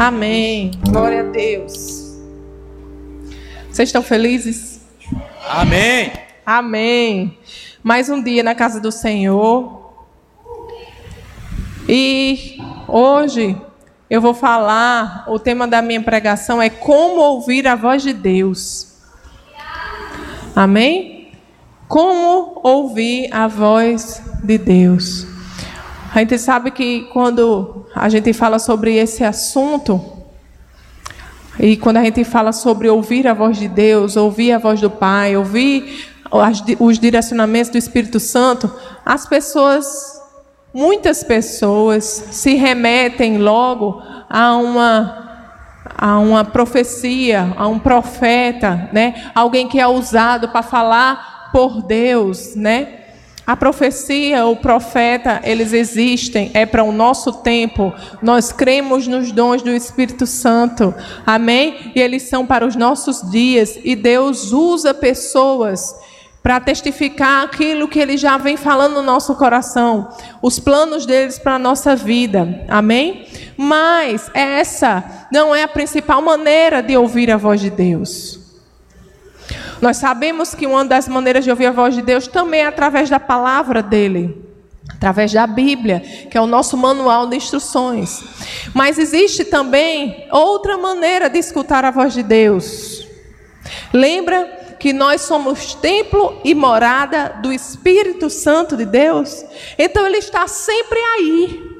Amém. Glória a Deus. Vocês estão felizes? Amém. Amém. Mais um dia na casa do Senhor. E hoje eu vou falar, o tema da minha pregação é como ouvir a voz de Deus. Amém? Como ouvir a voz de Deus. A gente sabe que quando a gente fala sobre esse assunto, e quando a gente fala sobre ouvir a voz de Deus, ouvir a voz do Pai, ouvir os direcionamentos do Espírito Santo, as pessoas, muitas pessoas, se remetem logo a uma a uma profecia, a um profeta, né? Alguém que é usado para falar por Deus, né? A profecia, o profeta, eles existem, é para o nosso tempo. Nós cremos nos dons do Espírito Santo. Amém? E eles são para os nossos dias. E Deus usa pessoas para testificar aquilo que ele já vem falando no nosso coração, os planos deles para a nossa vida. Amém? Mas essa não é a principal maneira de ouvir a voz de Deus. Nós sabemos que uma das maneiras de ouvir a voz de Deus também é através da palavra dele, através da Bíblia, que é o nosso manual de instruções. Mas existe também outra maneira de escutar a voz de Deus. Lembra que nós somos templo e morada do Espírito Santo de Deus? Então ele está sempre aí.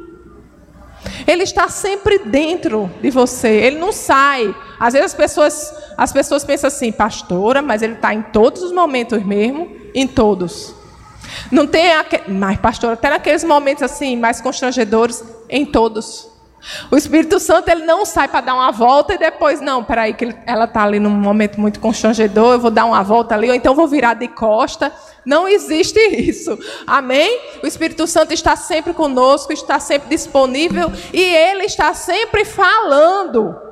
Ele está sempre dentro de você, ele não sai. Às vezes as pessoas, as pessoas pensam assim, pastora, mas ele está em todos os momentos mesmo, em todos. Não tem, aqu... mas pastora, até naqueles momentos assim, mais constrangedores, em todos. O Espírito Santo ele não sai para dar uma volta e depois, não, peraí, que ela está ali num momento muito constrangedor, eu vou dar uma volta ali, ou então vou virar de costa. Não existe isso. Amém? O Espírito Santo está sempre conosco, está sempre disponível e ele está sempre falando.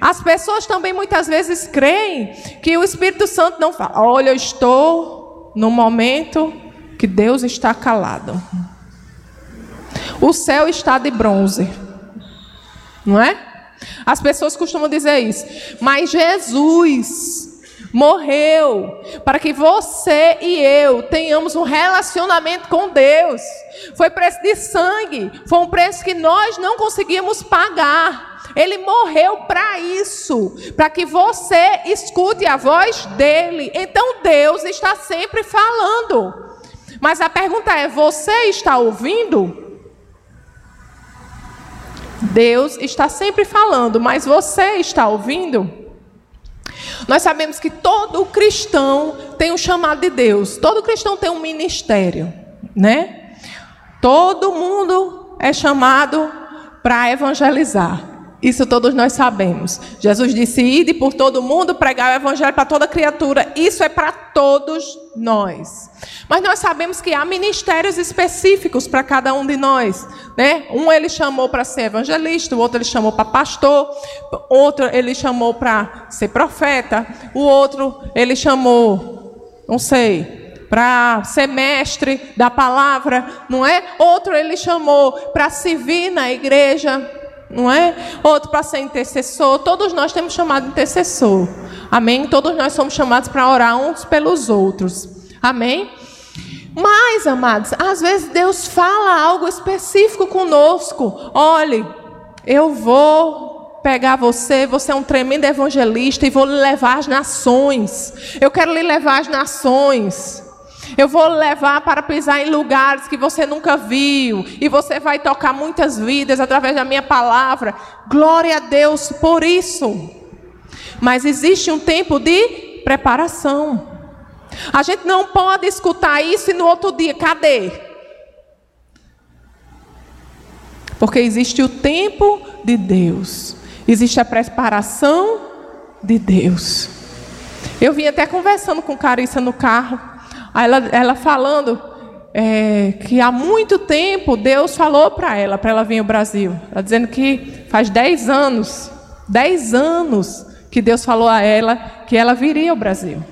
As pessoas também muitas vezes creem que o Espírito Santo não fala. Olha, eu estou no momento que Deus está calado. O céu está de bronze. Não é? As pessoas costumam dizer isso. Mas Jesus morreu para que você e eu tenhamos um relacionamento com Deus. Foi preço de sangue, foi um preço que nós não conseguimos pagar. Ele morreu para isso, para que você escute a voz dele. Então Deus está sempre falando. Mas a pergunta é: você está ouvindo? Deus está sempre falando, mas você está ouvindo? Nós sabemos que todo cristão tem um chamado de Deus, todo cristão tem um ministério, né? Todo mundo é chamado para evangelizar. Isso todos nós sabemos. Jesus disse: Ide por todo mundo, pregar o evangelho para toda criatura. Isso é para todos nós. Mas nós sabemos que há ministérios específicos para cada um de nós. Né? Um ele chamou para ser evangelista, o outro ele chamou para pastor, outro ele chamou para ser profeta, o outro ele chamou, não sei, para ser mestre da palavra, não é? Outro ele chamou para servir na igreja não é? Outro para ser intercessor. Todos nós temos chamado intercessor. Amém? Todos nós somos chamados para orar uns pelos outros. Amém? Mas, amados, às vezes Deus fala algo específico conosco. Olhe, eu vou pegar você, você é um tremendo evangelista e vou lhe levar às nações. Eu quero lhe levar às nações. Eu vou levar para pisar em lugares que você nunca viu. E você vai tocar muitas vidas através da minha palavra. Glória a Deus por isso. Mas existe um tempo de preparação. A gente não pode escutar isso e no outro dia, cadê? Porque existe o tempo de Deus. Existe a preparação de Deus. Eu vim até conversando com Carissa no carro. Ela, ela falando é, que há muito tempo Deus falou para ela, para ela vir ao Brasil. Ela dizendo que faz 10 anos, 10 anos que Deus falou a ela que ela viria ao Brasil.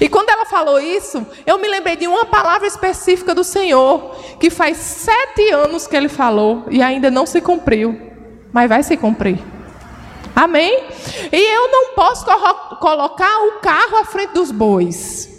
E quando ela falou isso, eu me lembrei de uma palavra específica do Senhor, que faz sete anos que ele falou e ainda não se cumpriu, mas vai se cumprir. Amém? E eu não posso colocar o carro à frente dos bois.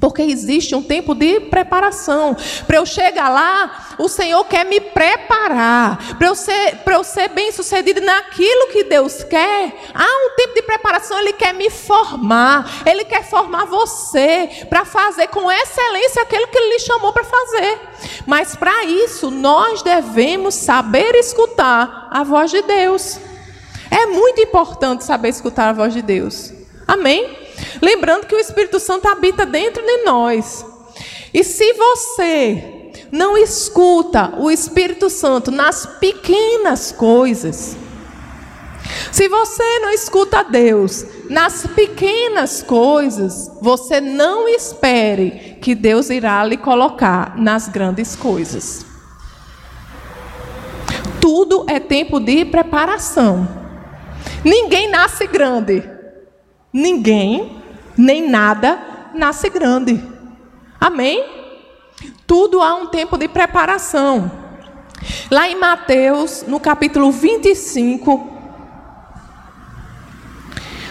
Porque existe um tempo de preparação. Para eu chegar lá, o Senhor quer me preparar. Para eu ser, para eu ser bem sucedido naquilo que Deus quer, há um tempo de preparação. Ele quer me formar. Ele quer formar você para fazer com excelência aquilo que Ele lhe chamou para fazer. Mas para isso, nós devemos saber escutar a voz de Deus. É muito importante saber escutar a voz de Deus. Amém? Lembrando que o Espírito Santo habita dentro de nós. E se você não escuta o Espírito Santo nas pequenas coisas, se você não escuta Deus nas pequenas coisas, você não espere que Deus irá lhe colocar nas grandes coisas. Tudo é tempo de preparação. Ninguém nasce grande. Ninguém, nem nada, nasce grande. Amém? Tudo há um tempo de preparação. Lá em Mateus, no capítulo 25,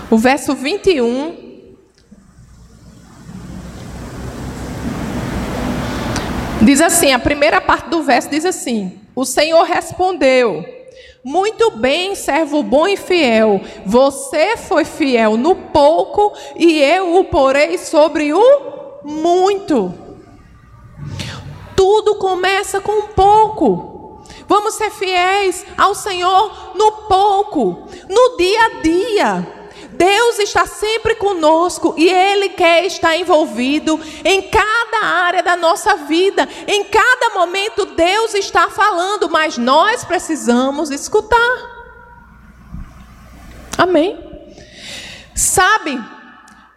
o verso 21. Diz assim: a primeira parte do verso diz assim: O Senhor respondeu. Muito bem, servo bom e fiel. Você foi fiel no pouco e eu o porei sobre o muito. Tudo começa com pouco. Vamos ser fiéis ao Senhor no pouco, no dia a dia. Deus está sempre conosco e Ele quer estar envolvido em cada área da nossa vida. Em cada momento, Deus está falando, mas nós precisamos escutar. Amém? Sabe,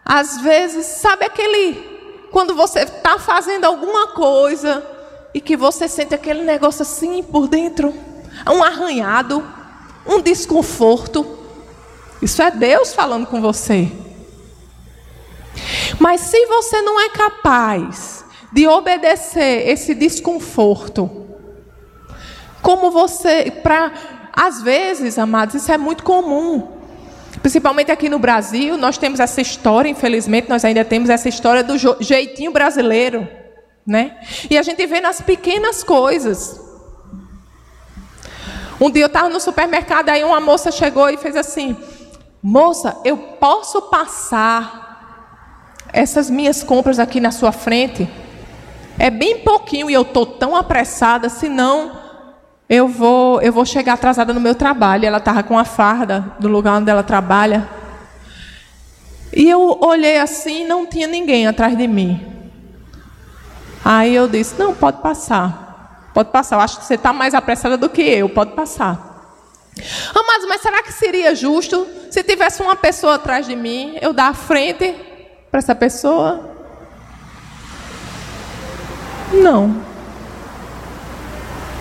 às vezes, sabe aquele. Quando você está fazendo alguma coisa e que você sente aquele negócio assim por dentro, um arranhado, um desconforto. Isso é Deus falando com você. Mas se você não é capaz de obedecer esse desconforto, como você, para às vezes, amados, isso é muito comum. Principalmente aqui no Brasil, nós temos essa história, infelizmente, nós ainda temos essa história do jeitinho brasileiro, né? E a gente vê nas pequenas coisas. Um dia eu estava no supermercado, aí uma moça chegou e fez assim: Moça, eu posso passar essas minhas compras aqui na sua frente? É bem pouquinho e eu estou tão apressada, senão eu vou, eu vou chegar atrasada no meu trabalho. Ela estava com a farda do lugar onde ela trabalha. E eu olhei assim, não tinha ninguém atrás de mim. Aí eu disse: Não, pode passar. Pode passar. Eu acho que você está mais apressada do que eu. Pode passar. Amados, mas será que seria justo se tivesse uma pessoa atrás de mim, eu dar a frente para essa pessoa? Não.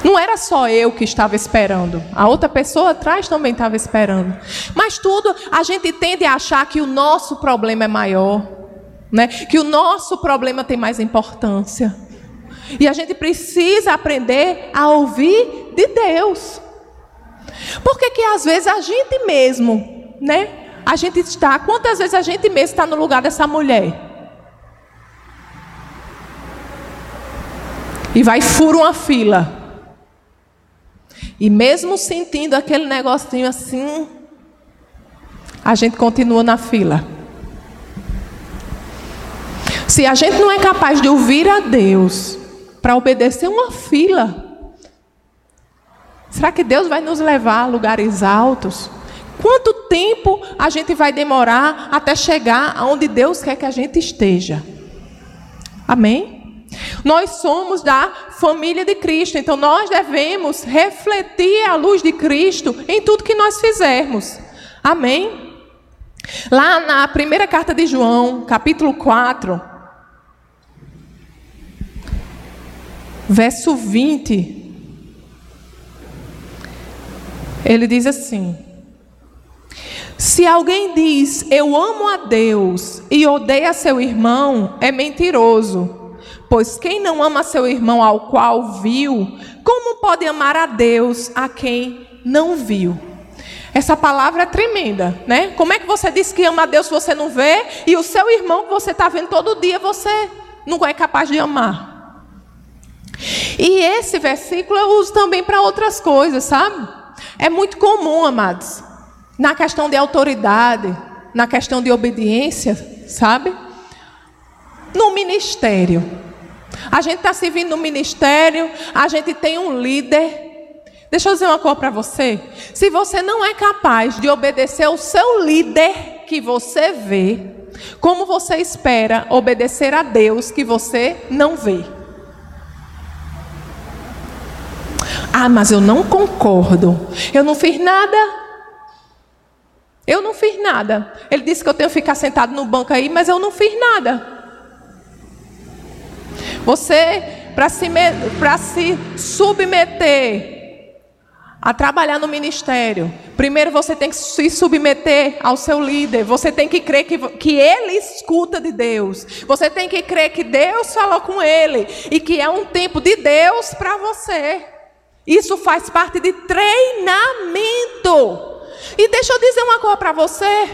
Não era só eu que estava esperando, a outra pessoa atrás também estava esperando. Mas tudo, a gente tende a achar que o nosso problema é maior, né? que o nosso problema tem mais importância. E a gente precisa aprender a ouvir de Deus. Por que, às vezes a gente mesmo, né? A gente está, quantas vezes a gente mesmo está no lugar dessa mulher? E vai fura uma fila. E mesmo sentindo aquele negocinho assim, a gente continua na fila. Se a gente não é capaz de ouvir a Deus para obedecer uma fila, Será que Deus vai nos levar a lugares altos? Quanto tempo a gente vai demorar até chegar aonde Deus quer que a gente esteja? Amém? Nós somos da família de Cristo, então nós devemos refletir a luz de Cristo em tudo que nós fizermos. Amém? Lá na primeira carta de João, capítulo 4, verso 20. Ele diz assim: Se alguém diz eu amo a Deus e odeia seu irmão, é mentiroso. Pois quem não ama seu irmão ao qual viu, como pode amar a Deus a quem não viu? Essa palavra é tremenda, né? Como é que você diz que ama a Deus se você não vê e o seu irmão que você está vendo todo dia você não é capaz de amar? E esse versículo eu uso também para outras coisas, sabe? É muito comum, amados, na questão de autoridade, na questão de obediência, sabe? No ministério. A gente está servindo no ministério, a gente tem um líder Deixa eu dizer uma coisa para você. Se você não é capaz de obedecer ao seu líder que você vê, como você espera obedecer a Deus que você não vê? Ah, mas eu não concordo. Eu não fiz nada. Eu não fiz nada. Ele disse que eu tenho que ficar sentado no banco aí, mas eu não fiz nada. Você, para se, se submeter a trabalhar no ministério, primeiro você tem que se submeter ao seu líder. Você tem que crer que, que ele escuta de Deus. Você tem que crer que Deus falou com ele e que é um tempo de Deus para você. Isso faz parte de treinamento. E deixa eu dizer uma coisa para você.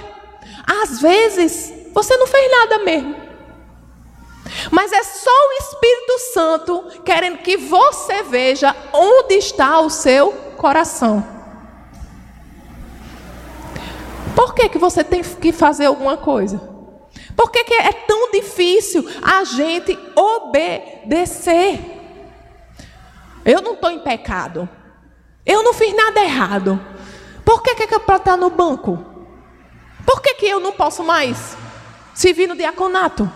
Às vezes, você não fez nada mesmo. Mas é só o Espírito Santo querendo que você veja onde está o seu coração. Por que, que você tem que fazer alguma coisa? Por que, que é tão difícil a gente obedecer? Eu não estou em pecado. Eu não fiz nada errado. Por que, que é para estar no banco? Por que, que eu não posso mais servir no diaconato?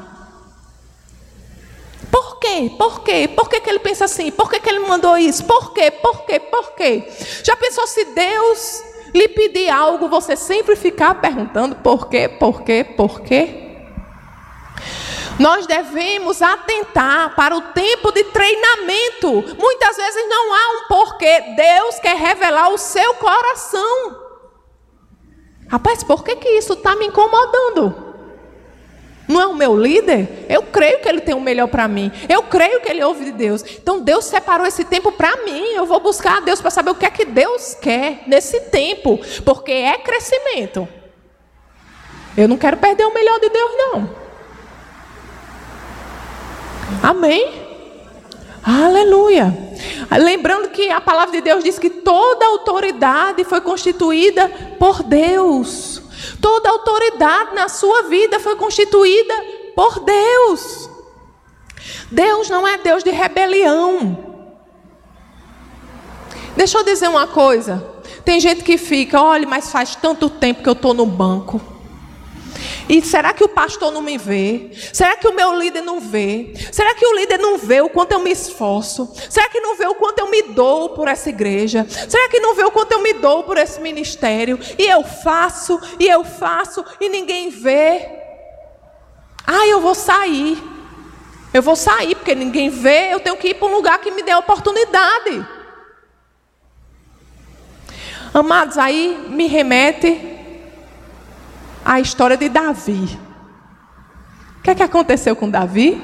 Por quê? Por quê? Por que, que ele pensa assim? Por que, que ele mandou isso? Por quê? Por quê? Por quê? Já pensou se Deus lhe pedir algo, você sempre ficar perguntando por quê? Por quê? Por quê? Nós devemos atentar para o tempo de treinamento. Muitas vezes não há um porquê. Deus quer revelar o seu coração. Rapaz, por que, que isso está me incomodando? Não é o meu líder? Eu creio que ele tem o melhor para mim. Eu creio que ele ouve de Deus. Então Deus separou esse tempo para mim. Eu vou buscar a Deus para saber o que é que Deus quer nesse tempo, porque é crescimento. Eu não quero perder o melhor de Deus não. Amém. Aleluia. Lembrando que a palavra de Deus diz que toda autoridade foi constituída por Deus. Toda autoridade na sua vida foi constituída por Deus. Deus não é Deus de rebelião. Deixa eu dizer uma coisa. Tem gente que fica, olha, mas faz tanto tempo que eu estou no banco. E será que o pastor não me vê? Será que o meu líder não vê? Será que o líder não vê o quanto eu me esforço? Será que não vê o quanto eu me dou por essa igreja? Será que não vê o quanto eu me dou por esse ministério? E eu faço, e eu faço, e ninguém vê. Ah, eu vou sair. Eu vou sair, porque ninguém vê, eu tenho que ir para um lugar que me dê oportunidade. Amados, aí me remete a história de Davi. O que é que aconteceu com Davi?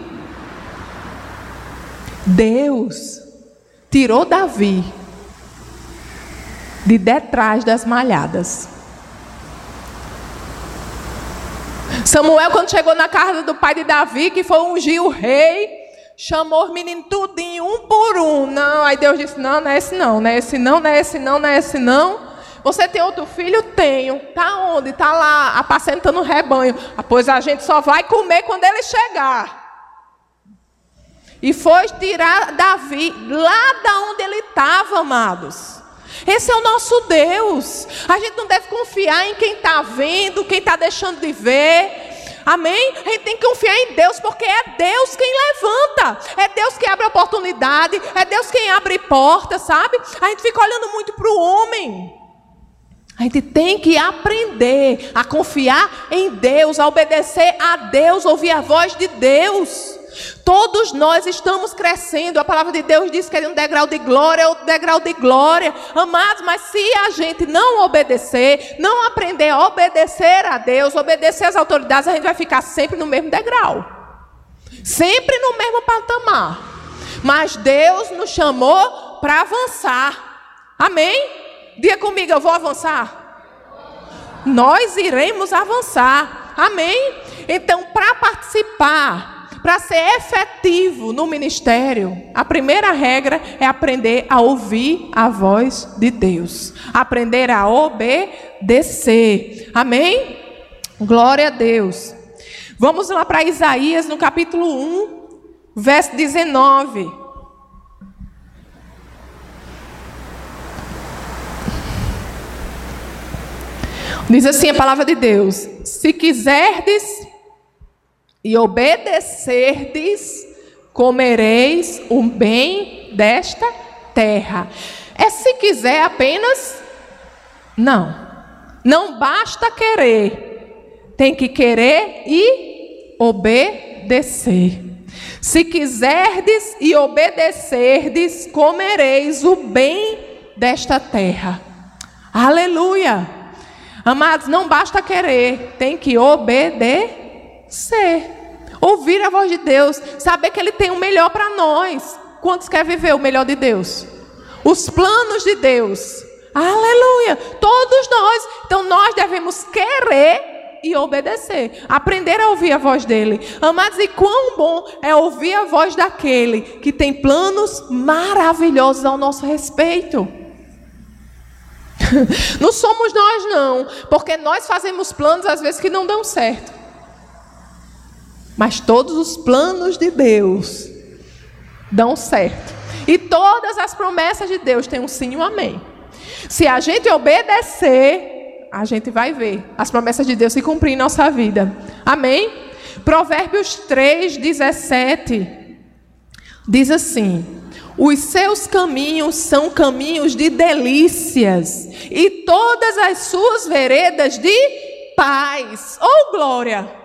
Deus tirou Davi de detrás das malhadas. Samuel, quando chegou na casa do pai de Davi, que foi ungir o rei, chamou os meninos tudinho, um por um. Não, aí Deus disse: Não, não é esse não, não é esse não, não é esse não, não é esse não. Você tem outro filho? Tenho. Tá onde? Tá lá apacentando o rebanho. Ah, pois a gente só vai comer quando ele chegar. E foi tirar Davi lá da onde ele estava, amados. Esse é o nosso Deus. A gente não deve confiar em quem está vendo, quem está deixando de ver. Amém? A gente tem que confiar em Deus, porque é Deus quem levanta, é Deus que abre oportunidade, é Deus quem abre porta, sabe? A gente fica olhando muito para o homem. A gente tem que aprender a confiar em Deus, a obedecer a Deus, ouvir a voz de Deus. Todos nós estamos crescendo. A palavra de Deus diz que é um degrau de glória, outro degrau de glória. Amados, mas se a gente não obedecer, não aprender a obedecer a Deus, obedecer às autoridades, a gente vai ficar sempre no mesmo degrau. Sempre no mesmo patamar. Mas Deus nos chamou para avançar. Amém? Diga comigo, eu vou avançar. nós iremos avançar. Amém? Então, para participar, para ser efetivo no ministério, a primeira regra é aprender a ouvir a voz de Deus, aprender a obedecer. Amém? Glória a Deus. Vamos lá para Isaías no capítulo 1, verso 19. Diz assim a palavra de Deus: Se quiserdes e obedecerdes, comereis o bem desta terra. É se quiser apenas? Não. Não basta querer. Tem que querer e obedecer. Se quiserdes e obedecerdes, comereis o bem desta terra. Aleluia! Amados, não basta querer, tem que obedecer. Ouvir a voz de Deus, saber que Ele tem o melhor para nós. Quantos querem viver o melhor de Deus? Os planos de Deus. Aleluia! Todos nós. Então nós devemos querer e obedecer. Aprender a ouvir a voz dele. Amados, e quão bom é ouvir a voz daquele que tem planos maravilhosos ao nosso respeito. Não somos nós, não, porque nós fazemos planos às vezes que não dão certo. Mas todos os planos de Deus dão certo. E todas as promessas de Deus têm um sim e um amém. Se a gente obedecer, a gente vai ver as promessas de Deus se cumprir em nossa vida. Amém? Provérbios 3, 17 diz assim: Os seus caminhos são caminhos de delícias, e todas as suas veredas de paz. Oh, glória!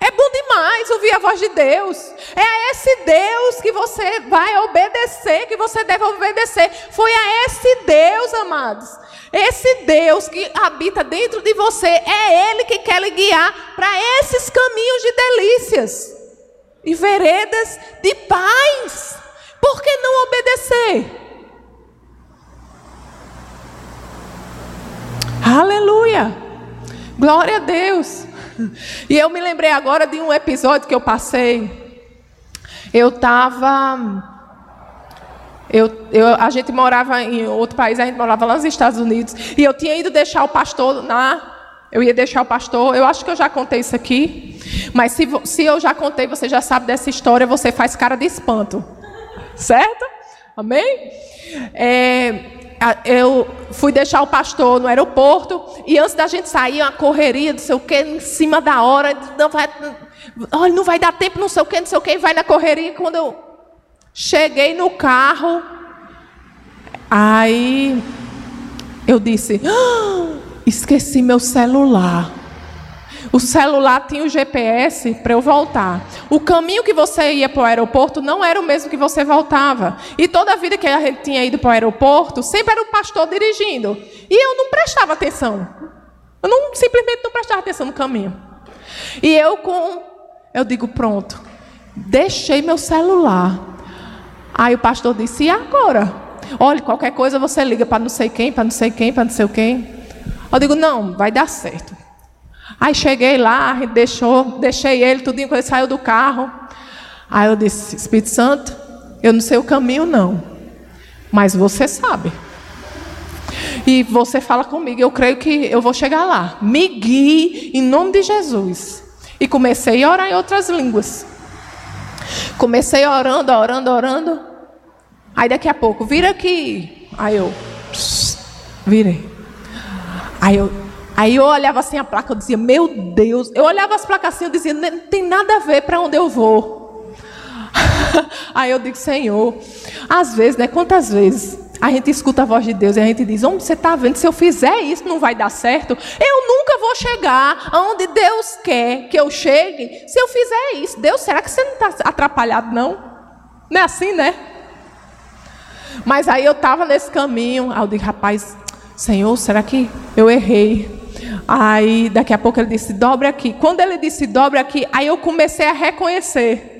É bom demais ouvir a voz de Deus. É a esse Deus que você vai obedecer, que você deve obedecer. Foi a esse Deus, amados, esse Deus que habita dentro de você, é Ele que quer lhe guiar para esses caminhos de delícias e veredas de paz. Por que não obedecer? Aleluia! Glória a Deus! E eu me lembrei agora de um episódio que eu passei. Eu estava eu, eu, a gente morava em outro país, a gente morava lá nos Estados Unidos, e eu tinha ido deixar o pastor na. Eu ia deixar o pastor, eu acho que eu já contei isso aqui, mas se, se eu já contei, você já sabe dessa história, você faz cara de espanto, certo? Amém? É, eu fui deixar o pastor no aeroporto e antes da gente sair, uma correria, não sei o que, em cima da hora, não vai, olha, não vai dar tempo, não sei o que, não sei o que, vai na correria. Quando eu Cheguei no carro, aí eu disse: ah, esqueci meu celular. O celular tinha o GPS para eu voltar. O caminho que você ia para o aeroporto não era o mesmo que você voltava. E toda a vida que a gente tinha ido para o aeroporto, sempre era o pastor dirigindo. E eu não prestava atenção. Eu não, simplesmente não prestava atenção no caminho. E eu com. Eu digo, pronto. Deixei meu celular Aí o pastor disse: E agora? Olha, qualquer coisa você liga para não sei quem, para não sei quem, para não sei quem. Eu digo: Não, vai dar certo. Aí cheguei lá, deixou, deixei ele, tudinho, quando ele saiu do carro. Aí eu disse: Espírito Santo, eu não sei o caminho, não. Mas você sabe. E você fala comigo, eu creio que eu vou chegar lá. Me guie em nome de Jesus. E comecei a orar em outras línguas. Comecei orando, orando, orando. Aí daqui a pouco, vira aqui. Aí eu, virei. Aí eu, aí eu olhava assim a placa, eu dizia, meu Deus. Eu olhava as placas assim, eu dizia, não tem nada a ver para onde eu vou. aí eu digo, Senhor, às vezes, né? Quantas vezes a gente escuta a voz de Deus e a gente diz: Onde você está vendo? Se eu fizer isso, não vai dar certo. Eu nunca vou chegar aonde Deus quer que eu chegue se eu fizer isso. Deus, será que você não está atrapalhado, não? Não é assim, né? Mas aí eu estava nesse caminho. Aí eu digo: Rapaz, Senhor, será que eu errei? Aí daqui a pouco ele disse: Dobre aqui. Quando ele disse: Dobre aqui, aí eu comecei a reconhecer.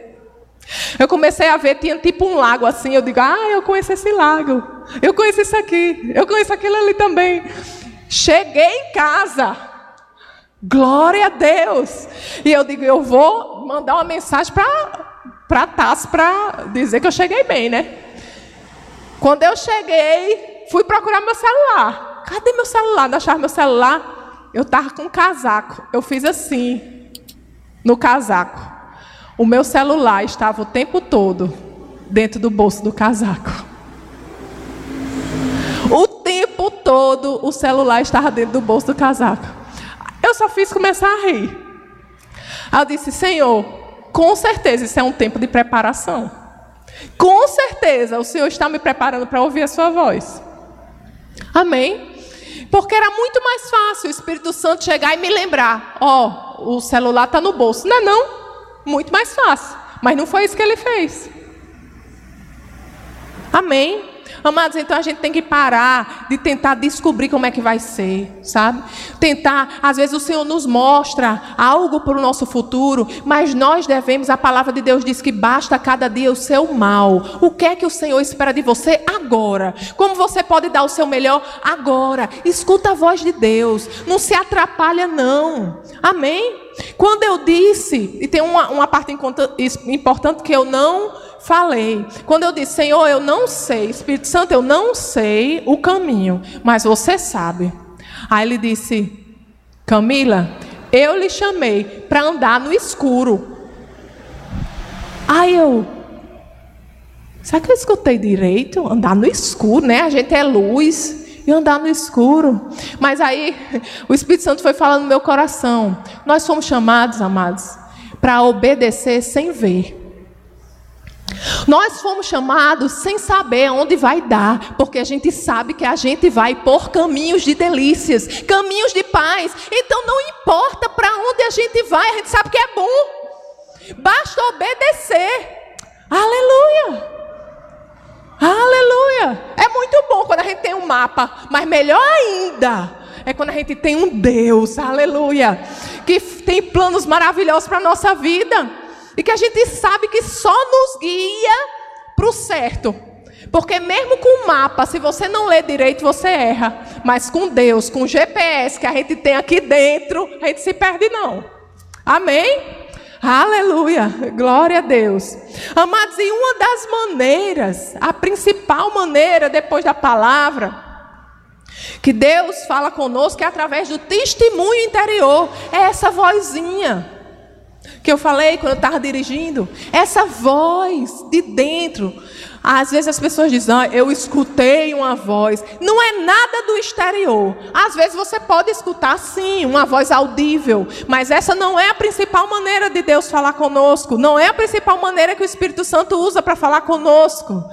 Eu comecei a ver, tinha tipo um lago assim. Eu digo, ah, eu conheço esse lago. Eu conheço isso aqui. Eu conheço aquilo ali também. Cheguei em casa. Glória a Deus! E eu digo, eu vou mandar uma mensagem para Tassi para dizer que eu cheguei bem, né? Quando eu cheguei, fui procurar meu celular. Cadê meu celular? Não achava meu celular. Eu estava com um casaco. Eu fiz assim, no casaco. O meu celular estava o tempo todo dentro do bolso do casaco. O tempo todo o celular estava dentro do bolso do casaco. Eu só fiz começar a rir. Eu disse, Senhor, com certeza isso é um tempo de preparação. Com certeza o Senhor está me preparando para ouvir a sua voz. Amém? Porque era muito mais fácil o Espírito Santo chegar e me lembrar: ó, oh, o celular está no bolso. Não é não? Muito mais fácil. Mas não foi isso que ele fez. Amém? Amados, então a gente tem que parar de tentar descobrir como é que vai ser, sabe? Tentar, às vezes o Senhor nos mostra algo para o nosso futuro, mas nós devemos, a palavra de Deus diz que basta cada dia o seu mal. O que é que o Senhor espera de você agora? Como você pode dar o seu melhor agora? Escuta a voz de Deus, não se atrapalha não. Amém? Quando eu disse, e tem uma, uma parte importante que eu não falei. Quando eu disse, Senhor, eu não sei, Espírito Santo, eu não sei o caminho, mas você sabe. Aí ele disse, Camila, eu lhe chamei para andar no escuro. Aí eu, será que eu escutei direito? Andar no escuro, né? A gente é luz e andar no escuro. Mas aí o Espírito Santo foi falando no meu coração. Nós fomos chamados, amados, para obedecer sem ver. Nós fomos chamados sem saber aonde vai dar, porque a gente sabe que a gente vai por caminhos de delícias, caminhos de paz. Então não importa para onde a gente vai, a gente sabe que é bom. Basta obedecer. Aleluia! Aleluia! É muito bom quando a gente tem um mapa, mas melhor ainda é quando a gente tem um Deus, aleluia, que tem planos maravilhosos para a nossa vida. E que a gente sabe que só nos guia para o certo. Porque mesmo com o mapa, se você não lê direito, você erra. Mas com Deus, com o GPS que a gente tem aqui dentro, a gente se perde não. Amém? Aleluia, glória a Deus. Amados, e uma das maneiras, a principal maneira depois da palavra, que Deus fala conosco é através do testemunho interior, é essa vozinha que eu falei quando eu estava dirigindo, essa voz de dentro. Às vezes as pessoas dizem, ah, eu escutei uma voz. Não é nada do exterior. Às vezes você pode escutar sim, uma voz audível, mas essa não é a principal maneira de Deus falar conosco. Não é a principal maneira que o Espírito Santo usa para falar conosco.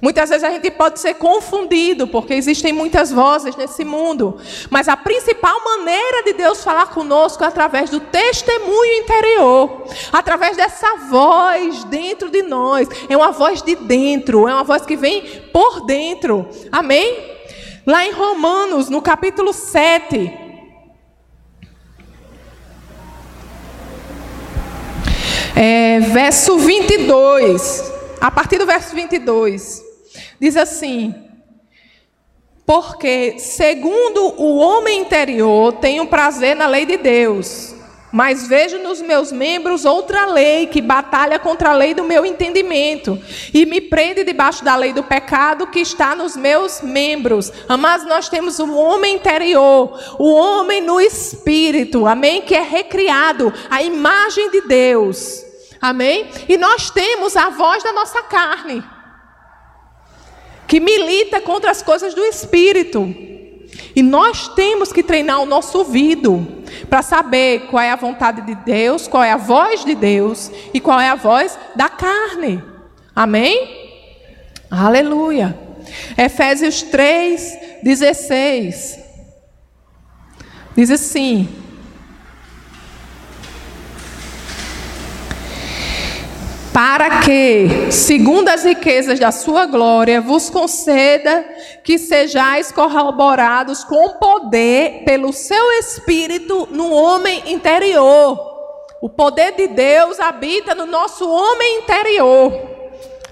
Muitas vezes a gente pode ser confundido, porque existem muitas vozes nesse mundo. Mas a principal maneira de Deus falar conosco é através do testemunho interior, através dessa voz dentro de nós. É uma voz de dentro, é uma voz que vem por dentro. Amém? Lá em Romanos, no capítulo 7. É, verso 22. A partir do verso 22. Diz assim: Porque, segundo o homem interior, tenho prazer na lei de Deus, mas vejo nos meus membros outra lei que batalha contra a lei do meu entendimento e me prende debaixo da lei do pecado que está nos meus membros. Mas nós temos o homem interior, o homem no espírito, amém? Que é recriado, a imagem de Deus, amém? E nós temos a voz da nossa carne que milita contra as coisas do espírito. E nós temos que treinar o nosso ouvido para saber qual é a vontade de Deus, qual é a voz de Deus e qual é a voz da carne. Amém? Aleluia. Efésios 3, 16. Diz assim: para que, segundo as riquezas da sua glória, vos conceda que sejais corroborados com poder pelo seu espírito no homem interior. O poder de Deus habita no nosso homem interior.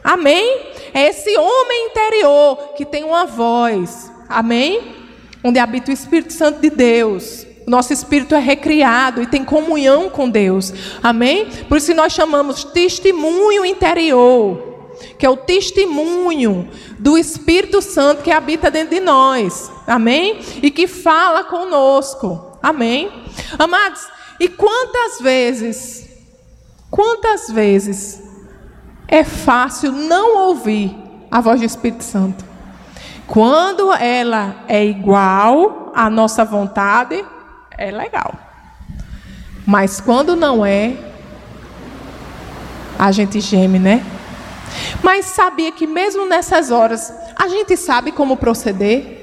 Amém? É esse homem interior que tem uma voz. Amém? Onde habita o Espírito Santo de Deus. Nosso espírito é recriado e tem comunhão com Deus. Amém? Por isso nós chamamos testemunho interior, que é o testemunho do Espírito Santo que habita dentro de nós. Amém? E que fala conosco. Amém? Amados, e quantas vezes, quantas vezes é fácil não ouvir a voz do Espírito Santo? Quando ela é igual à nossa vontade, é legal. Mas quando não é, a gente geme, né? Mas sabia que mesmo nessas horas, a gente sabe como proceder?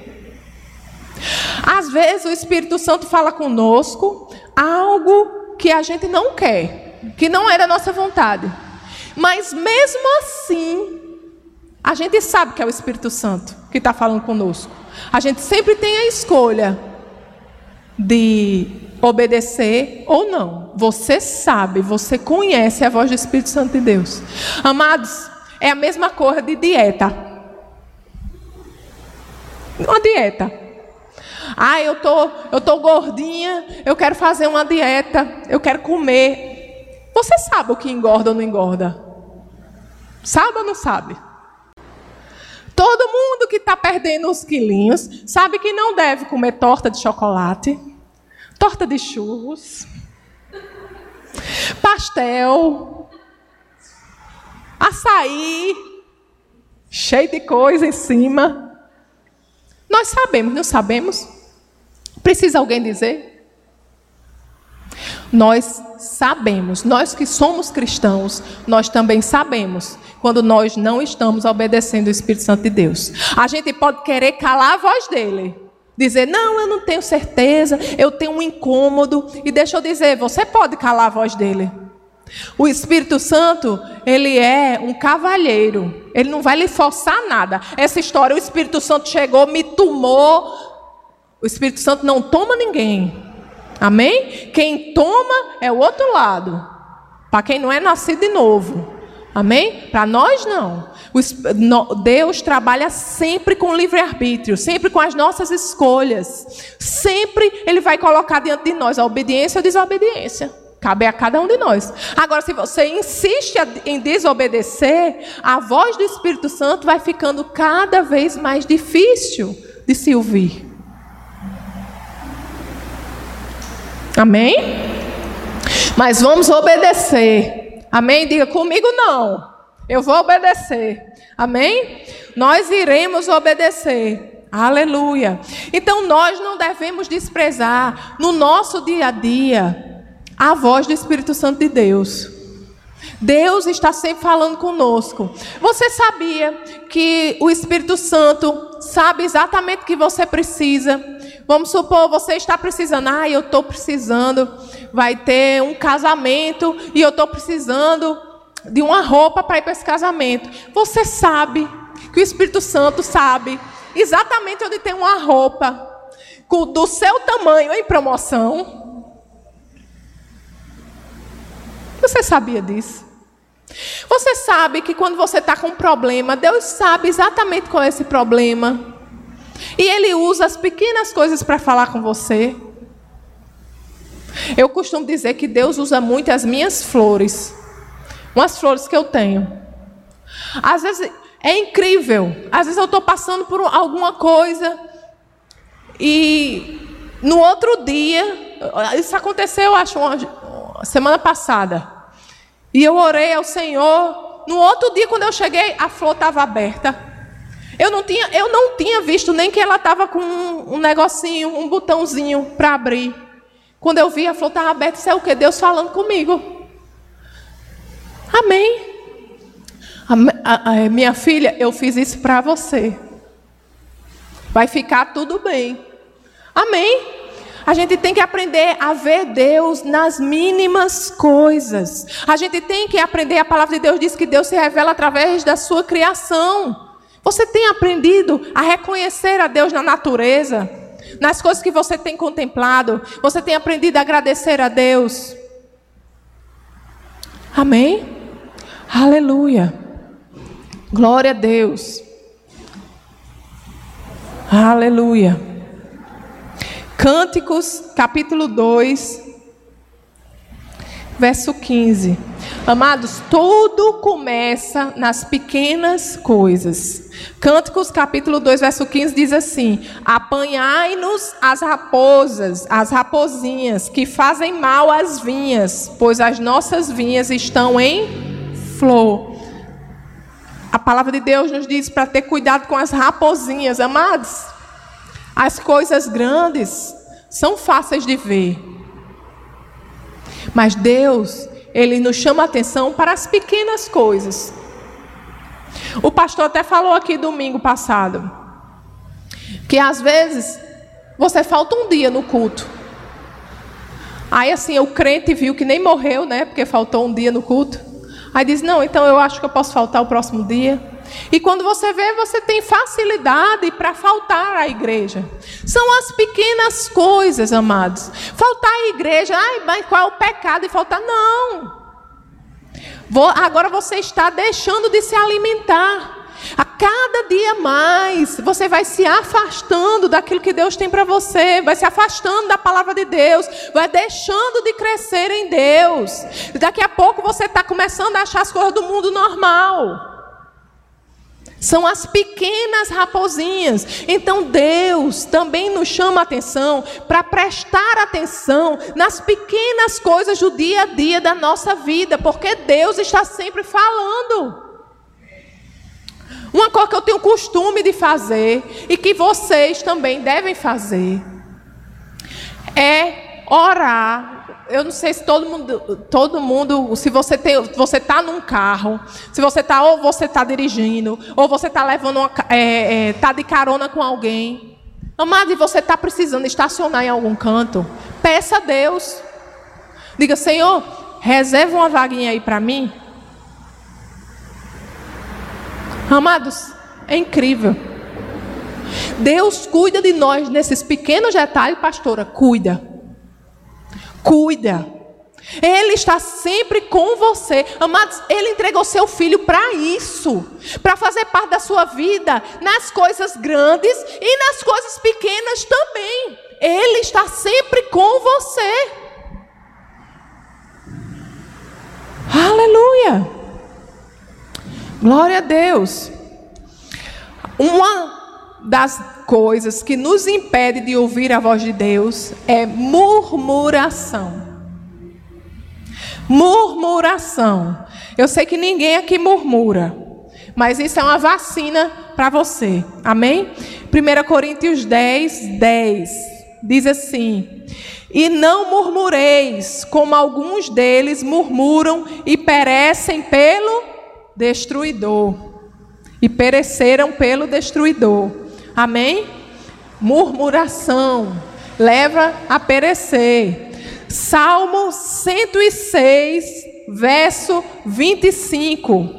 Às vezes o Espírito Santo fala conosco algo que a gente não quer, que não era nossa vontade. Mas mesmo assim, a gente sabe que é o Espírito Santo que está falando conosco. A gente sempre tem a escolha de obedecer ou não. Você sabe, você conhece a voz do Espírito Santo de Deus. Amados, é a mesma coisa de dieta. Uma dieta. Ah, eu tô, eu tô gordinha, eu quero fazer uma dieta, eu quero comer. Você sabe o que engorda ou não engorda? Sabe ou não sabe? Todo mundo que está perdendo os quilinhos sabe que não deve comer torta de chocolate, torta de churros, pastel, açaí, cheio de coisa em cima. Nós sabemos, não sabemos? Precisa alguém dizer? Nós sabemos, nós que somos cristãos, nós também sabemos quando nós não estamos obedecendo o Espírito Santo de Deus. A gente pode querer calar a voz dele, dizer, não, eu não tenho certeza, eu tenho um incômodo. E deixa eu dizer, você pode calar a voz dele. O Espírito Santo, ele é um cavalheiro. Ele não vai lhe forçar nada. Essa história, o Espírito Santo chegou, me tomou. O Espírito Santo não toma ninguém. Amém? Quem toma é o outro lado. Para quem não é nascido de novo. Amém? Para nós não. Deus trabalha sempre com livre-arbítrio, sempre com as nossas escolhas. Sempre Ele vai colocar diante de nós a obediência ou desobediência. Cabe a cada um de nós. Agora, se você insiste em desobedecer, a voz do Espírito Santo vai ficando cada vez mais difícil de se ouvir. Amém? Mas vamos obedecer. Amém? Diga comigo não. Eu vou obedecer. Amém? Nós iremos obedecer. Aleluia. Então nós não devemos desprezar no nosso dia a dia a voz do Espírito Santo de Deus. Deus está sempre falando conosco. Você sabia que o Espírito Santo sabe exatamente o que você precisa? Vamos supor, você está precisando, ah, eu estou precisando, vai ter um casamento e eu estou precisando de uma roupa para ir para esse casamento. Você sabe que o Espírito Santo sabe exatamente onde tem uma roupa do seu tamanho em promoção. Você sabia disso? Você sabe que quando você está com um problema, Deus sabe exatamente qual é esse problema. E ele usa as pequenas coisas para falar com você. Eu costumo dizer que Deus usa muito as minhas flores. Umas flores que eu tenho. Às vezes é incrível. Às vezes eu estou passando por alguma coisa. E no outro dia, isso aconteceu, acho, uma semana passada. E eu orei ao Senhor. No outro dia, quando eu cheguei, a flor estava aberta. Eu não tinha, eu não tinha visto nem que ela estava com um, um, negocinho, um botãozinho para abrir. Quando eu vi, a flor estava aberta, isso é o que? Deus falando comigo. Amém. A, a, a, minha filha, eu fiz isso para você. Vai ficar tudo bem. Amém. A gente tem que aprender a ver Deus nas mínimas coisas. A gente tem que aprender, a palavra de Deus diz que Deus se revela através da sua criação. Você tem aprendido a reconhecer a Deus na natureza, nas coisas que você tem contemplado? Você tem aprendido a agradecer a Deus? Amém? Aleluia. Glória a Deus. Aleluia. Cânticos, capítulo 2, verso 15. Amados, tudo começa nas pequenas coisas. Cânticos capítulo 2, verso 15 diz assim: Apanhai-nos as raposas, as rapozinhas, que fazem mal às vinhas, pois as nossas vinhas estão em flor. A palavra de Deus nos diz para ter cuidado com as rapozinhas, amados. As coisas grandes são fáceis de ver, mas Deus, Ele nos chama a atenção para as pequenas coisas. O pastor até falou aqui domingo passado que às vezes você falta um dia no culto. Aí assim, o crente viu que nem morreu, né? Porque faltou um dia no culto. Aí diz: Não, então eu acho que eu posso faltar o próximo dia. E quando você vê, você tem facilidade para faltar à igreja. São as pequenas coisas, amados. Faltar à igreja, ai, mas qual é o pecado de faltar? Não. Agora você está deixando de se alimentar. A cada dia mais, você vai se afastando daquilo que Deus tem para você, vai se afastando da palavra de Deus, vai deixando de crescer em Deus. Daqui a pouco você está começando a achar as coisas do mundo normal. São as pequenas raposinhas. Então Deus também nos chama a atenção para prestar atenção nas pequenas coisas do dia a dia da nossa vida, porque Deus está sempre falando. Uma coisa que eu tenho costume de fazer e que vocês também devem fazer é orar eu não sei se todo mundo, todo mundo, se você tem, você está num carro, se você está ou você está dirigindo, ou você está levando, uma, é, é, tá de carona com alguém, amado, e você está precisando estacionar em algum canto, peça a Deus, diga Senhor, reserva uma vaguinha aí para mim. Amados, é incrível. Deus cuida de nós nesses pequenos detalhes, pastora, cuida cuida. Ele está sempre com você. Amados, ele entregou seu filho para isso, para fazer parte da sua vida, nas coisas grandes e nas coisas pequenas também. Ele está sempre com você. Aleluia. Glória a Deus. Uma das coisas que nos impede de ouvir a voz de Deus é murmuração. Murmuração. Eu sei que ninguém aqui murmura, mas isso é uma vacina para você. Amém? 1 Coríntios 10, 10 diz assim: E não murmureis, como alguns deles murmuram e perecem pelo destruidor, e pereceram pelo destruidor. Amém? Murmuração leva a perecer. Salmo 106, verso 25.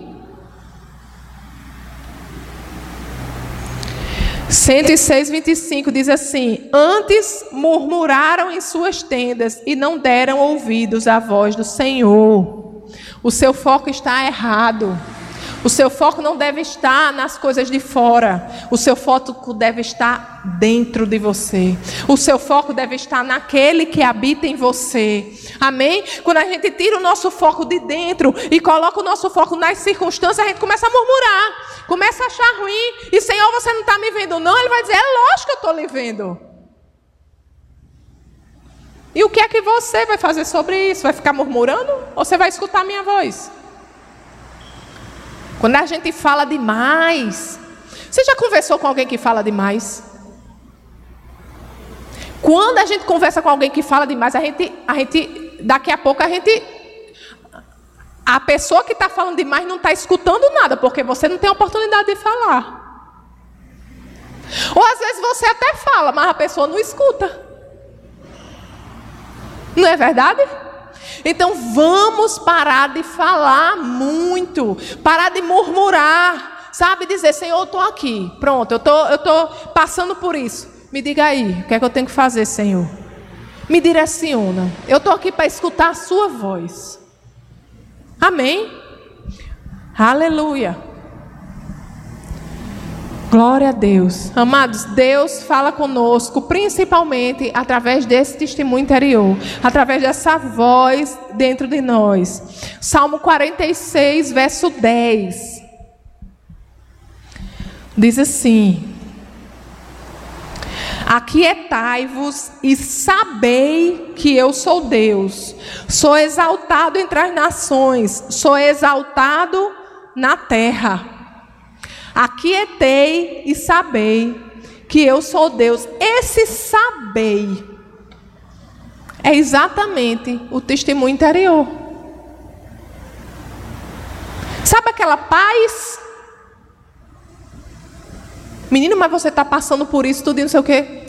106, 25 diz assim: Antes murmuraram em suas tendas e não deram ouvidos à voz do Senhor. O seu foco está errado. O seu foco não deve estar nas coisas de fora. O seu foco deve estar dentro de você. O seu foco deve estar naquele que habita em você. Amém? Quando a gente tira o nosso foco de dentro e coloca o nosso foco nas circunstâncias, a gente começa a murmurar, começa a achar ruim. E Senhor, você não está me vendo, não? Ele vai dizer: É lógico que eu estou lhe vendo. E o que é que você vai fazer sobre isso? Vai ficar murmurando? Ou você vai escutar a minha voz? Quando a gente fala demais. Você já conversou com alguém que fala demais? Quando a gente conversa com alguém que fala demais, a gente, a gente daqui a pouco a gente. A pessoa que está falando demais não está escutando nada, porque você não tem oportunidade de falar. Ou às vezes você até fala, mas a pessoa não escuta. Não é verdade? Então vamos parar de falar muito, parar de murmurar, sabe? Dizer, Senhor, eu estou aqui, pronto, eu tô, estou tô passando por isso. Me diga aí, o que é que eu tenho que fazer, Senhor? Me direciona. Eu estou aqui para escutar a Sua voz. Amém? Aleluia. Glória a Deus. Amados, Deus fala conosco principalmente através desse testemunho interior, através dessa voz dentro de nós. Salmo 46, verso 10. Diz assim: Aquietai-vos e sabei que eu sou Deus. Sou exaltado entre as nações, sou exaltado na terra. Aquietei e sabei que eu sou Deus. Esse sabei é exatamente o testemunho interior. Sabe aquela paz? Menino, mas você está passando por isso, tudo e não sei o quê.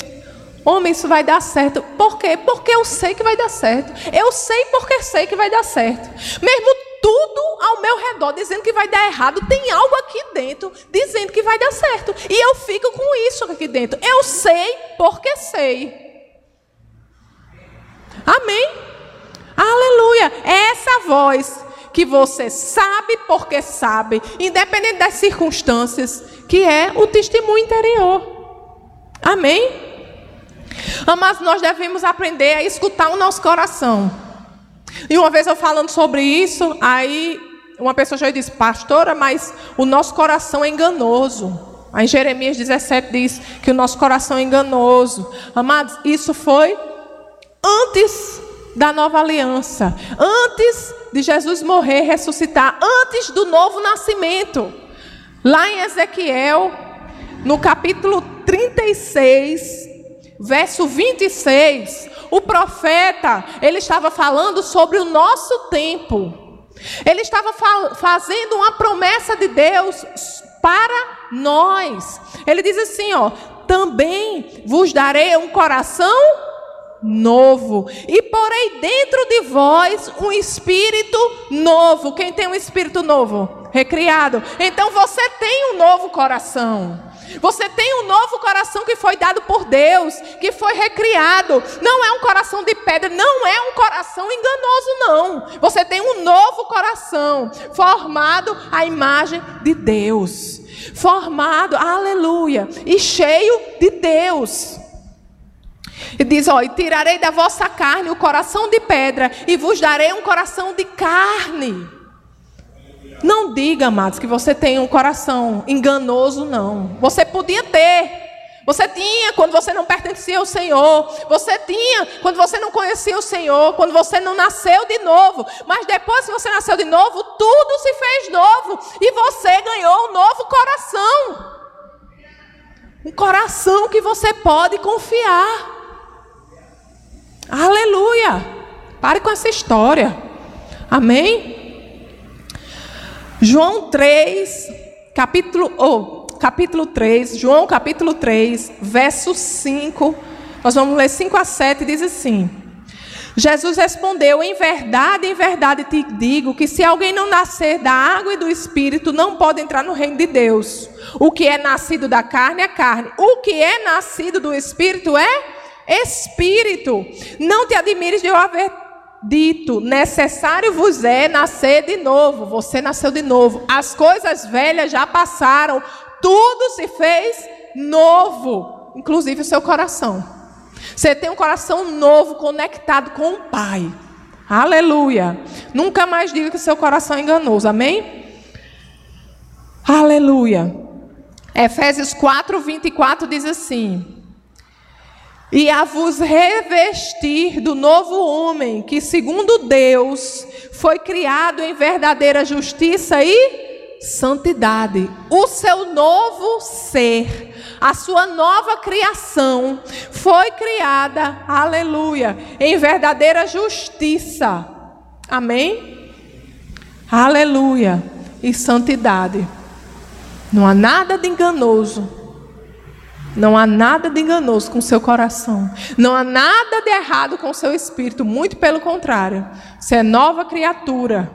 Homem, isso vai dar certo. Por quê? Porque eu sei que vai dar certo. Eu sei porque sei que vai dar certo. Mesmo tudo ao meu redor dizendo que vai dar errado, tem algo aqui dentro dizendo que vai dar certo. E eu fico com isso aqui dentro. Eu sei porque sei. Amém? Aleluia. É essa voz que você sabe porque sabe, independente das circunstâncias, que é o testemunho interior. Amém? Mas nós devemos aprender a escutar o nosso coração. E uma vez eu falando sobre isso, aí uma pessoa já disse, pastora, mas o nosso coração é enganoso. Aí Jeremias 17 diz que o nosso coração é enganoso. Amados, isso foi antes da nova aliança, antes de Jesus morrer, ressuscitar, antes do novo nascimento. Lá em Ezequiel, no capítulo 36, verso 26, o profeta, ele estava falando sobre o nosso tempo. Ele estava fa fazendo uma promessa de Deus para nós. Ele diz assim, ó: "Também vos darei um coração novo e porei dentro de vós um espírito novo. Quem tem um espírito novo? Recriado. Então você tem um novo coração. Você tem um novo coração que foi dado por Deus, que foi recriado. Não é um coração de pedra, não é um coração enganoso, não. Você tem um novo coração, formado à imagem de Deus. Formado, aleluia, e cheio de Deus. E diz: ó, e tirarei da vossa carne o coração de pedra, e vos darei um coração de carne não diga, amados, que você tem um coração enganoso, não. Você podia ter. Você tinha quando você não pertencia ao Senhor. Você tinha quando você não conhecia o Senhor. Quando você não nasceu de novo. Mas depois que você nasceu de novo, tudo se fez novo. E você ganhou um novo coração. Um coração que você pode confiar. Aleluia. Pare com essa história. Amém? João 3, capítulo, oh, capítulo 3, João capítulo 3, verso 5. Nós vamos ler 5 a 7, diz assim: Jesus respondeu: Em verdade, em verdade te digo que se alguém não nascer da água e do espírito, não pode entrar no reino de Deus. O que é nascido da carne é carne, o que é nascido do espírito é espírito. Não te admires de eu haver dito: necessário vos é nascer de novo. Você nasceu de novo. As coisas velhas já passaram, tudo se fez novo, inclusive o seu coração. Você tem um coração novo, conectado com o Pai. Aleluia. Nunca mais diga que seu coração é enganoso. Amém? Aleluia. Efésios 4, 24 diz assim: e a vos revestir do novo homem, que segundo Deus foi criado em verdadeira justiça e santidade. O seu novo ser, a sua nova criação foi criada, aleluia, em verdadeira justiça. Amém? Aleluia. E santidade. Não há nada de enganoso não há nada de enganoso com seu coração. Não há nada de errado com seu espírito. Muito pelo contrário. Você é nova criatura,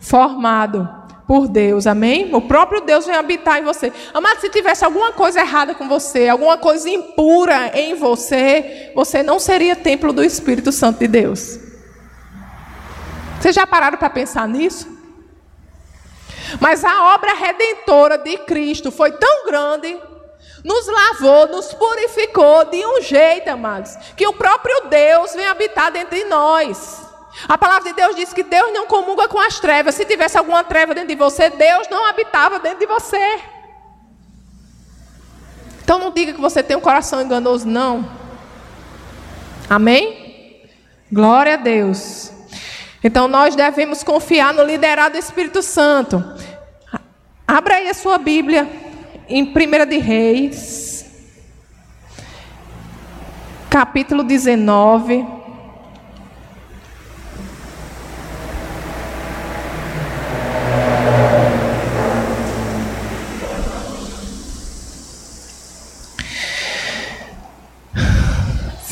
formado por Deus. Amém? O próprio Deus vem habitar em você. Amado, se tivesse alguma coisa errada com você, alguma coisa impura em você, você não seria templo do Espírito Santo de Deus. Vocês já pararam para pensar nisso? Mas a obra redentora de Cristo foi tão grande nos lavou, nos purificou de um jeito, amados, que o próprio Deus vem habitar dentro de nós. A palavra de Deus diz que Deus não comunga com as trevas. Se tivesse alguma treva dentro de você, Deus não habitava dentro de você. Então não diga que você tem um coração enganoso, não. Amém? Glória a Deus. Então nós devemos confiar no liderado do Espírito Santo. Abra aí a sua Bíblia em 1 de Reis, capítulo 19.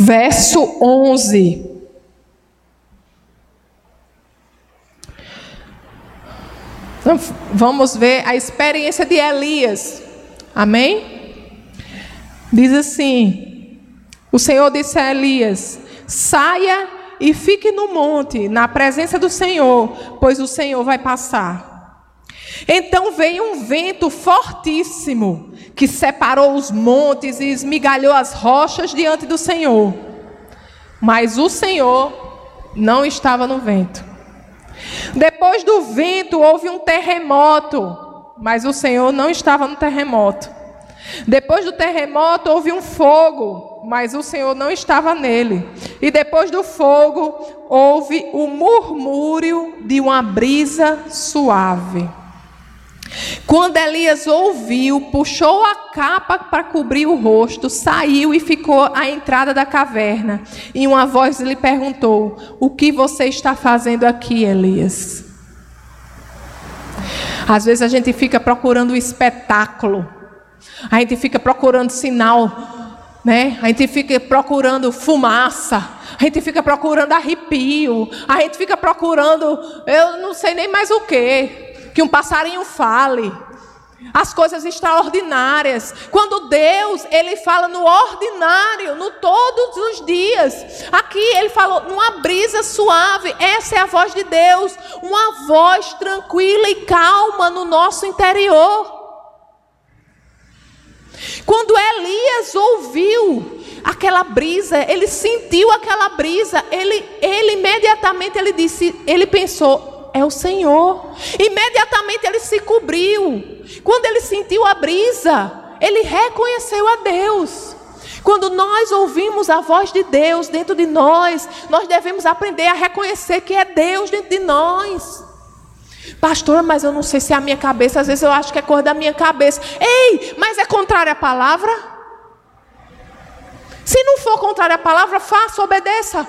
verso 11. Então, vamos ver a experiência de Elias. Amém? Diz assim: O Senhor disse a Elias: saia e fique no monte, na presença do Senhor, pois o Senhor vai passar. Então veio um vento fortíssimo que separou os montes e esmigalhou as rochas diante do Senhor. Mas o Senhor não estava no vento. Depois do vento houve um terremoto, mas o Senhor não estava no terremoto. Depois do terremoto houve um fogo, mas o Senhor não estava nele. E depois do fogo houve o murmúrio de uma brisa suave. Quando Elias ouviu, puxou a capa para cobrir o rosto, saiu e ficou à entrada da caverna. E uma voz lhe perguntou: O que você está fazendo aqui, Elias? Às vezes a gente fica procurando o espetáculo, a gente fica procurando sinal, né? A gente fica procurando fumaça, a gente fica procurando arrepio, a gente fica procurando, eu não sei nem mais o que que um passarinho fale. As coisas extraordinárias. Quando Deus, ele fala no ordinário, no todos os dias. Aqui ele falou numa brisa suave. Essa é a voz de Deus, uma voz tranquila e calma no nosso interior. Quando Elias ouviu aquela brisa, ele sentiu aquela brisa, ele, ele imediatamente ele disse, ele pensou, é o Senhor. Imediatamente ele se cobriu. Quando ele sentiu a brisa, ele reconheceu a Deus. Quando nós ouvimos a voz de Deus dentro de nós, nós devemos aprender a reconhecer que é Deus dentro de nós. Pastor, mas eu não sei se é a minha cabeça, às vezes eu acho que é cor da minha cabeça. Ei, mas é contrária à palavra? Se não for contrária à palavra, faça, obedeça.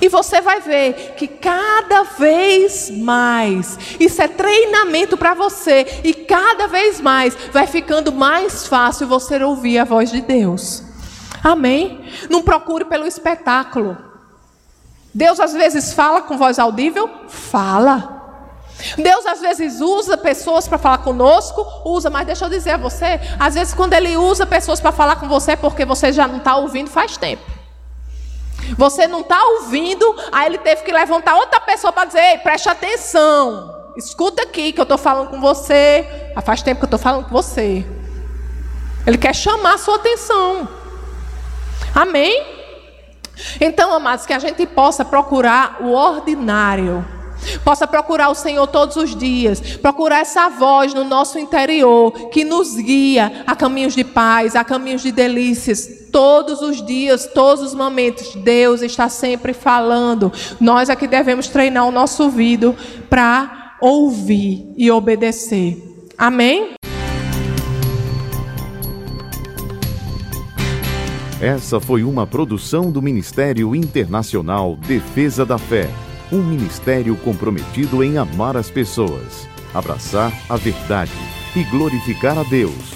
E você vai ver que cada vez mais, isso é treinamento para você, e cada vez mais vai ficando mais fácil você ouvir a voz de Deus. Amém? Não procure pelo espetáculo. Deus às vezes fala com voz audível? Fala. Deus às vezes usa pessoas para falar conosco, usa, mas deixa eu dizer a você, às vezes quando Ele usa pessoas para falar com você, é porque você já não está ouvindo faz tempo. Você não está ouvindo, aí ele teve que levantar outra pessoa para dizer: Ei, preste atenção, escuta aqui que eu estou falando com você. Ah, faz tempo que eu estou falando com você. Ele quer chamar a sua atenção. Amém? Então, amados, que a gente possa procurar o ordinário possa procurar o Senhor todos os dias, procurar essa voz no nosso interior que nos guia a caminhos de paz, a caminhos de delícias. Todos os dias, todos os momentos, Deus está sempre falando. Nós aqui devemos treinar o nosso ouvido para ouvir e obedecer. Amém? Essa foi uma produção do Ministério Internacional Defesa da Fé um ministério comprometido em amar as pessoas, abraçar a verdade e glorificar a Deus.